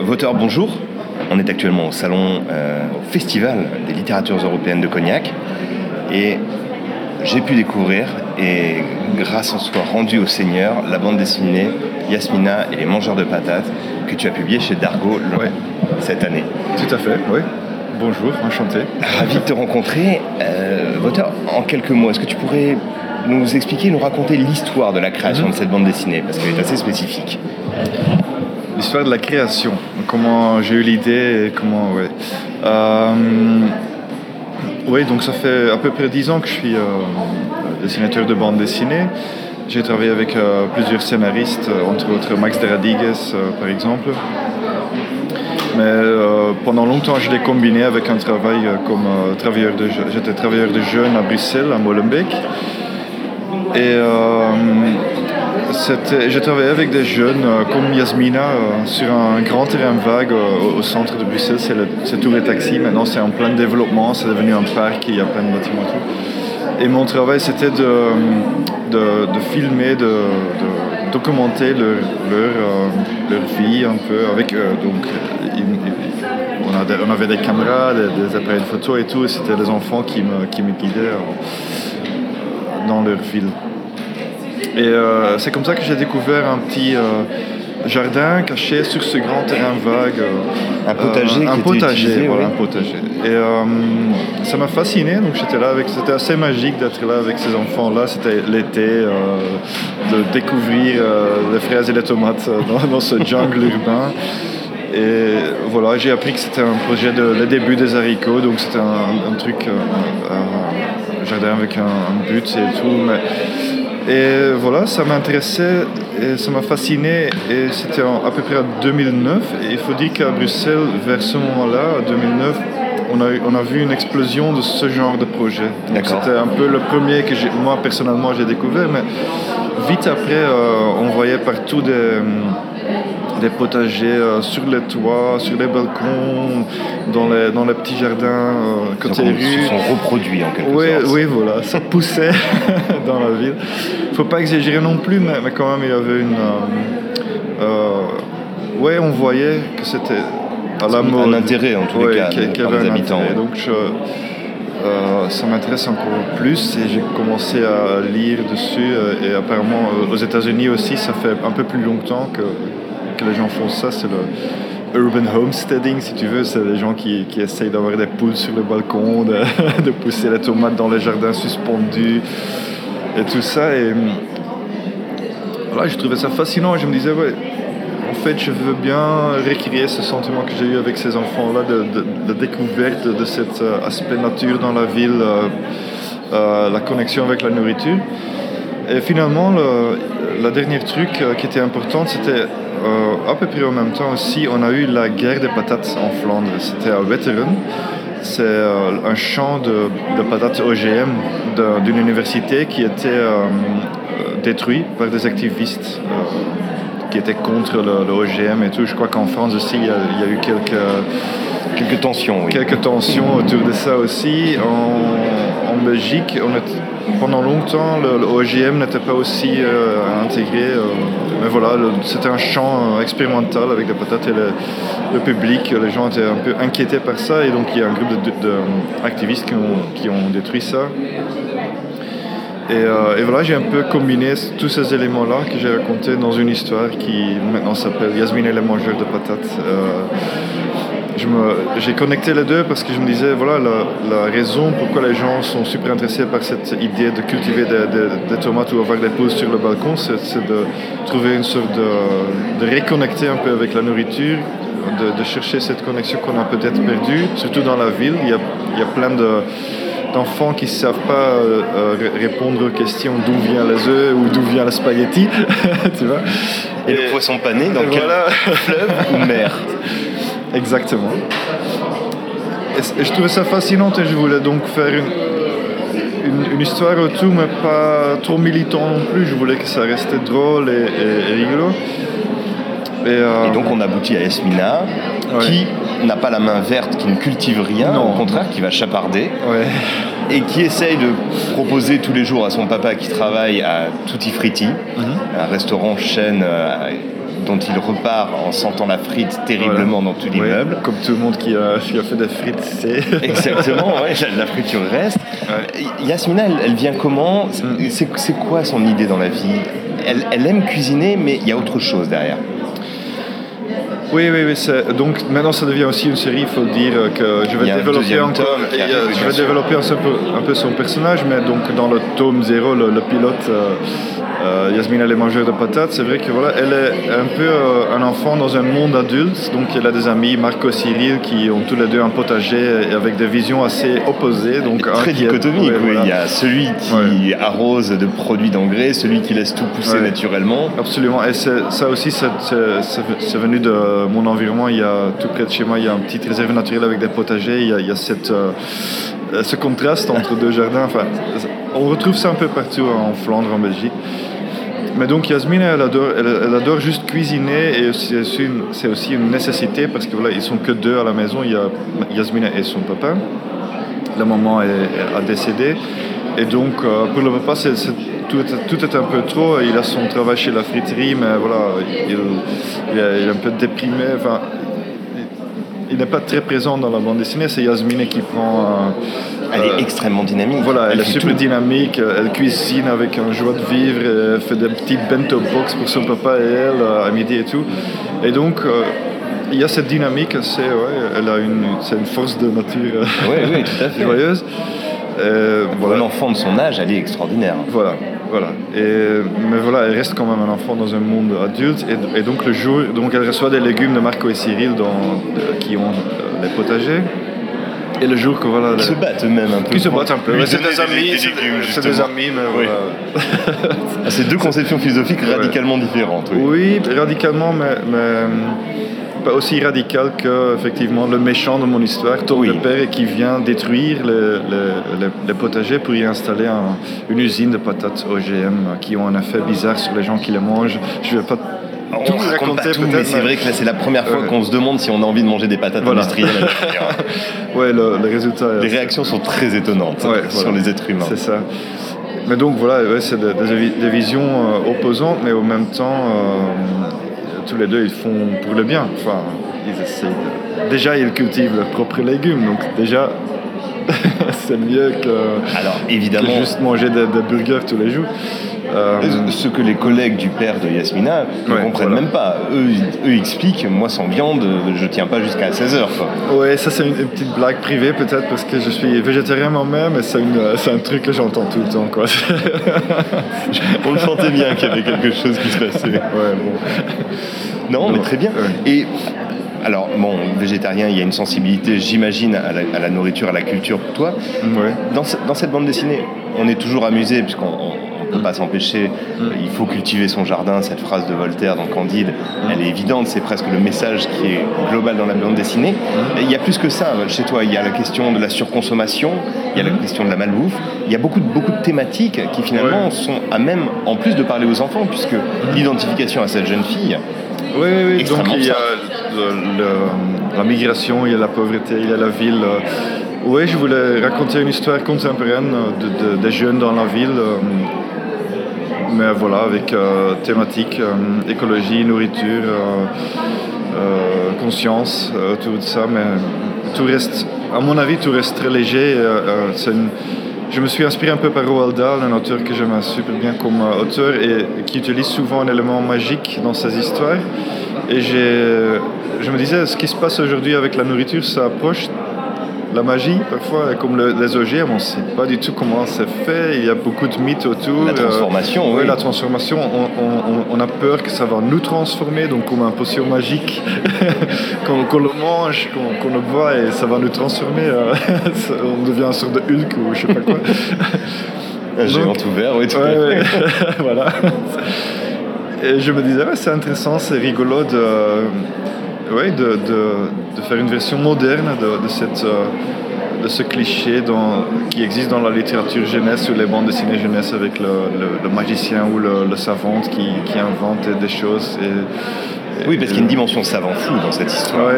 Voteur, bonjour. On est actuellement au salon, euh, au Festival des littératures européennes de Cognac. Et j'ai pu découvrir, et grâce en soi rendu au Seigneur, la bande dessinée Yasmina et les mangeurs de patates que tu as publiée chez Dargo Ouais. cette année. Tout à fait, oui. Bonjour, enchanté. Ravi de te rencontrer. Euh, Voteur, en quelques mots, est-ce que tu pourrais nous expliquer, nous raconter l'histoire de la création Mhm. de cette bande dessinée? Parce qu'elle est assez spécifique. L'histoire de la création, comment j'ai eu l'idée comment. Ouais. Euh, oui, donc ça fait à peu près dix ans que je suis euh, dessinateur de bande dessinée. J'ai travaillé avec euh, plusieurs scénaristes, entre autres Max de Radigues par exemple. Mais pendant longtemps, je l'ai combiné avec un travail comme travailleur de J'étais travailleur de jeunes à Bruxelles, à Molenbeek. Et j'ai travaillé avec des jeunes euh, comme Yasmina euh, sur un grand terrain vague euh, au, centre de Bruxelles. C'est le- C'est Tour et Taxi. Maintenant, c'est en plein développement. C'est devenu un parc. Il y a plein de bâtiments et tout. Et mon travail, c'était de, de, de filmer, de, de documenter leur, leur, leur vie un peu avec eux. Donc, on, avait des caméras, des, appareils de photo et tout. Et c'était les enfants qui me, qui me guidaient dans leur ville. Et euh, c'est comme ça que j'ai découvert un petit euh, jardin caché sur ce grand terrain vague. euh, Un potager un qui potager, utilisé, voilà, oui. un potager. Et ça m'a fasciné, donc j'étais là avec. C'était assez magique d'être là avec ces enfants-là. C'était l'été, de découvrir les fraises et les tomates dans, dans ce jungle urbain. Et voilà, j'ai appris que c'était un projet de le début des haricots, donc c'était un, un truc, un, un jardin avec un, un but et tout. Mais, et voilà, ça m'intéressait ça m'a fasciné. Et c'était à peu près en 2009. Et il faut dire qu'à Bruxelles, vers ce moment-là, en 2009, on a, on a vu une explosion de ce genre de projet. C'était un peu le premier que moi personnellement j'ai découvert. Mais vite après, euh, on voyait partout des des potagers euh, sur les toits, sur les balcons, dans les, dans les petits jardins euh, côté rue. se sont reproduits en quelque Oui, sorte. oui, voilà, ça poussait dans la ville. Faut pas exagérer non plus, mais, mais quand même, il y avait une. Euh, euh, ouais, on voyait que c'était à la Un mode. intérêt, en tous les Ouais, cas, qu'il qu'il par avait les un habitants, ouais. Donc, je, euh, ça m'intéresse encore plus et j'ai commencé à lire dessus. Et apparemment, aux États-Unis aussi, ça fait un peu plus longtemps que, que les gens font ça. C'est le urban homesteading, si tu veux. C'est les gens qui, qui essayent d'avoir des poules sur le balcon, de, pousser les tomates dans les jardins suspendus et tout ça. Et voilà, je trouvais ça fascinant. Je me disais, ouais, en fait, je veux bien recréer ce sentiment que j'ai eu avec ces enfants-là, de, de- découverte de cet euh, aspect nature dans la ville, euh, euh, la connexion avec la nourriture. Et finalement, le, la dernière truc euh, qui était importante, c'était euh, à peu près en même temps aussi, on a eu la guerre des patates en Flandre. C'était à Wetteren. C'est euh, un champ de, de patates OGM d'une université qui était détruit par des activistes qui étaient contre le, OGM et tout. Je crois qu'en France aussi, il y a eu quelques, Quelques tensions, oui. quelques tensions autour de ça aussi. En, Belgique, pendant longtemps, le, le OGM n'était pas aussi euh, intégré. euh, mais voilà, c'était un champ euh, expérimental avec des patates et le, public, les gens étaient un peu inquiétés par ça. Et donc, il y a un groupe d'activistes qui, ont, qui ont détruit ça. Et, voilà, j'ai un peu combiné tous ces éléments-là que j'ai racontés dans une histoire qui maintenant s'appelle Yasmine et les mangeurs de patates. J'ai connecté les deux parce que je me disais, voilà, la, la raison pourquoi les gens sont super intéressés par cette idée de cultiver des, des- des tomates ou avoir des poules sur le balcon, c'est de trouver une sorte de, de reconnecter un peu avec la nourriture, de, de chercher cette connexion qu'on a peut-être perdue, surtout dans la ville. Il y a, il y a plein de d'enfants qui ne savent pas euh, ré- répondre aux questions d'où viennent les œufs ou d'où vient le spaghetti, tu vois. Et le poisson pané dans quel voilà. fleuve ou mer? Exactement. Et, je trouvais ça fascinant et je voulais donc faire une, une, une histoire autour, mais pas trop militant non plus. Je voulais que ça restait drôle et, et- et rigolo. Et, euh, Et donc on aboutit à Esmina, Ouais. qui n'a pas la main verte, qui ne cultive rien, Non. au contraire, qui va chaparder, ouais. et qui essaye de proposer tous les jours à son papa qui travaille à Tutti Fritti, Mhm. un restaurant chaîne euh, dont il repart en sentant la frite terriblement dans tout l'immeuble. Comme tout le monde qui a, qui a fait des frites sait. Exactement, ouais, la, friture reste. Yasmina, elle, vient comment mm. C'est quoi son idée dans la vie elle, elle aime cuisiner, mais il y a autre chose derrière. Oui, oui, oui. Donc maintenant, ça devient aussi une série. Il faut dire que je vais développer encore. je vais développer un peu, un peu, son personnage, mais donc dans le tome 0, le, pilote. Euh, euh, Yasmine, elle est mangeuse de patates. C'est vrai que voilà, elle est un peu euh, un enfant dans un monde adulte. Donc, elle a des amis, Marco Cyril, qui ont tous les deux un potager avec des visions assez opposées. Donc, très dichotomique. Il y a celui qui arrose de produits d'engrais, celui qui laisse tout pousser naturellement. Absolument. Et ça aussi, c'est venu de mon environnement. Il y a tout près de chez moi, il y a un petit réserve naturelle avec des potagers. Il y a, cette euh, ce contraste entre deux jardins. Enfin, on retrouve ça un peu partout en Flandre, en Belgique. Mais donc Yasmine, elle adore, elle, adore juste cuisiner et c'est aussi, une nécessité parce que voilà, ils sont que deux à la maison. Il y a Yasmine et son papa. La maman est, a décédé. Et donc, euh, pour le papa, tout, est, un peu trop. Il a son travail chez la friterie, mais voilà, il, est, un peu déprimé. N'est pas très présent dans la bande dessinée. C'est Yasmine qui prend elle est euh, extrêmement dynamique. Voilà, elle, est super dynamique. Elle cuisine avec un joie de vivre. Elle fait des petites bento box pour son papa et elle euh, à midi et tout. Et donc, euh, il y a cette dynamique c'est ouais, elle a une, c'est une force de nature oui, tout à fait. joyeuse. voilà. Un enfant de son âge, elle est extraordinaire. Voilà, voilà. Et, mais voilà, elle reste quand même un enfant dans un monde adulte. Et, donc le jour, donc elle reçoit des légumes de Marco et Cyril dans, qui ont les potagers. Et le jour que voilà. Ils se battent eux-mêmes un peu. Ils se battent un peu. c'est des, amis, c'est des amis, mais voilà. Ah, c'est deux conceptions philosophiques radicalement différentes. Oui, radicalement, mais, mais, pas aussi radical que effectivement le méchant de mon histoire, Tom oui. le père, et qui vient détruire les, les, potagers pour y installer une usine de patates OGM qui ont un effet bizarre sur les gens qui les mangent. Je vais pas on tout raconte pas tout, mais c'est vrai que là c'est la première fois qu'on se demande si on a envie de manger des patates industrielles. ouais, le, résultat. Les réactions sont très étonnantes sur les êtres humains. C'est ça. Mais donc voilà, c'est des, visions euh, opposantes, mais en même temps, euh, tous les deux ils font pour le bien. Enfin, ils Déjà, ils cultivent leurs propres légumes, donc déjà, c'est mieux que, Alors, évidemment, juste manger des, des burgers tous les jours. Euh, ce que les collègues du père de Yasmina ne comprennent même pas. Eux, eux expliquent, moi sans viande, je tiens pas jusqu'à 16h. Ouais, ça c'est une, petite blague privée peut-être parce que je suis végétarien moi-même et c'est, un truc que j'entends tout le temps. Quoi. On le sentait bien qu'il y avait quelque chose qui se passait. Ouais, bon. Non, mais très bien. Et alors, bon, végétarien, il y a une sensibilité, j'imagine, à, la, nourriture, à la culture pour toi. Ouais. Dans, dans, cette bande dessinée, on est toujours amusé, puisqu'on ne peut pas s'empêcher. Il faut cultiver son jardin, cette phrase de Voltaire dans Candide, elle est évidente, c'est presque le message qui est global dans la bande dessinée. il y a plus que ça chez toi, il y a la question de la surconsommation, il y a la question de la malbouffe, il y a beaucoup de, beaucoup de thématiques qui finalement sont à même, en plus de parler aux enfants, puisque l'identification à cette jeune fille, oui, oui, oui. Donc il y a la migration, il y a la pauvreté, il y a la ville. Oui, je voulais raconter une histoire contemporaine de, des jeunes dans la ville mais voilà, avec euh, thématique, euh, écologie, nourriture, euh, conscience, tout ça, mais tout reste, à mon avis, tout reste très léger. Je me suis inspiré un peu par Roald Dahl, un auteur que j'aime super bien comme auteur et qui utilise souvent un élément magique dans ses histoires. Et je me disais, ce qui se passe aujourd'hui avec la nourriture, ça approche la magie, parfois, comme les OGM, on ne sait pas du tout comment c'est fait. Il y a beaucoup de mythes autour. La transformation, oui. la transformation. On, a peur que ça va nous transformer, donc comme un potion magique, qu'on le mange, qu'on le boit et ça va nous transformer. Euh, on devient un sort de Hulk ou je sais pas quoi. un géant ouvert, oui, tout voilà. Et je me disais, c'est intéressant, c'est rigolo de oui, de, de, faire une version moderne de, cette, euh, de ce cliché dans, qui existe dans la littérature jeunesse ou les bandes dessinées jeunesse avec le, le, magicien ou le, savant qui, qui, invente des choses. Et, oui, parce qu'il y a une dimension savant fou dans cette histoire.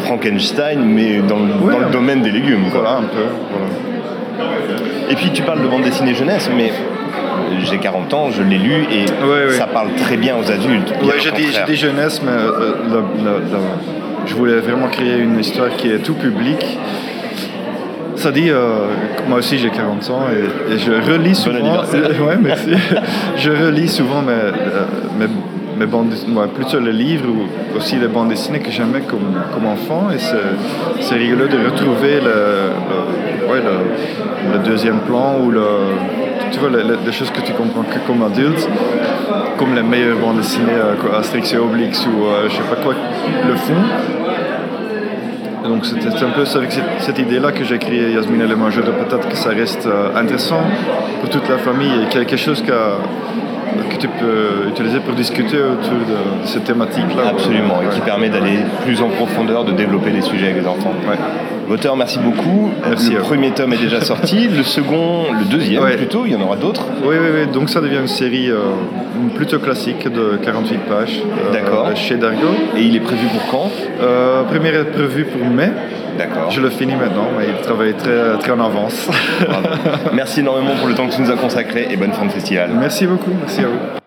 Frankenstein, mais dans, dans le domaine des légumes. Voilà, un peu. Et puis tu parles de bande dessinée jeunesse, mais j'ai 40 ans, je l'ai lu et ça parle très bien aux adultes. Oui, j'ai dit, jeunesse, mais je voulais vraiment créer une histoire qui est tout public. Ça dit, euh, moi aussi j'ai 40 ans et, je relis souvent. ouais, merci. je relis souvent mes, mes mes bandes plutôt les livres ou aussi les bandes dessinées que j'aimais comme, comme enfant. Et c'est rigolo de retrouver le, le, deuxième plan ou le, tu vois, les, choses que tu comprends que comme adulte, comme les meilleures bandes dessinées, euh, Asterix et Obélix ou euh, je sais pas quoi, le font. donc c'était un peu avec cette, idée-là que j'ai créé Yasmine et les mangeurs de peut-être que ça reste euh, intéressant pour toute la famille et quelque chose qui a que tu peux utiliser pour discuter autour de, cette thématique-là. Absolument, et qui permet d'aller plus en profondeur, de développer les sujets avec les enfants. L'auteur, merci beaucoup. Merci le premier tome est déjà sorti, le second, le deuxième plutôt, il y en aura d'autres. Oui, oui, oui, donc ça devient une série euh, plutôt classique de 48 pages euh, chez Dargo. Et il est prévu pour quand? Euh, Premier est prévu pour mai. D'accord. Je le finis maintenant, mais il travaille très, très en avance. Merci énormément pour le temps que tu nous as consacré et bonne fin de festival. Merci beaucoup, merci à vous.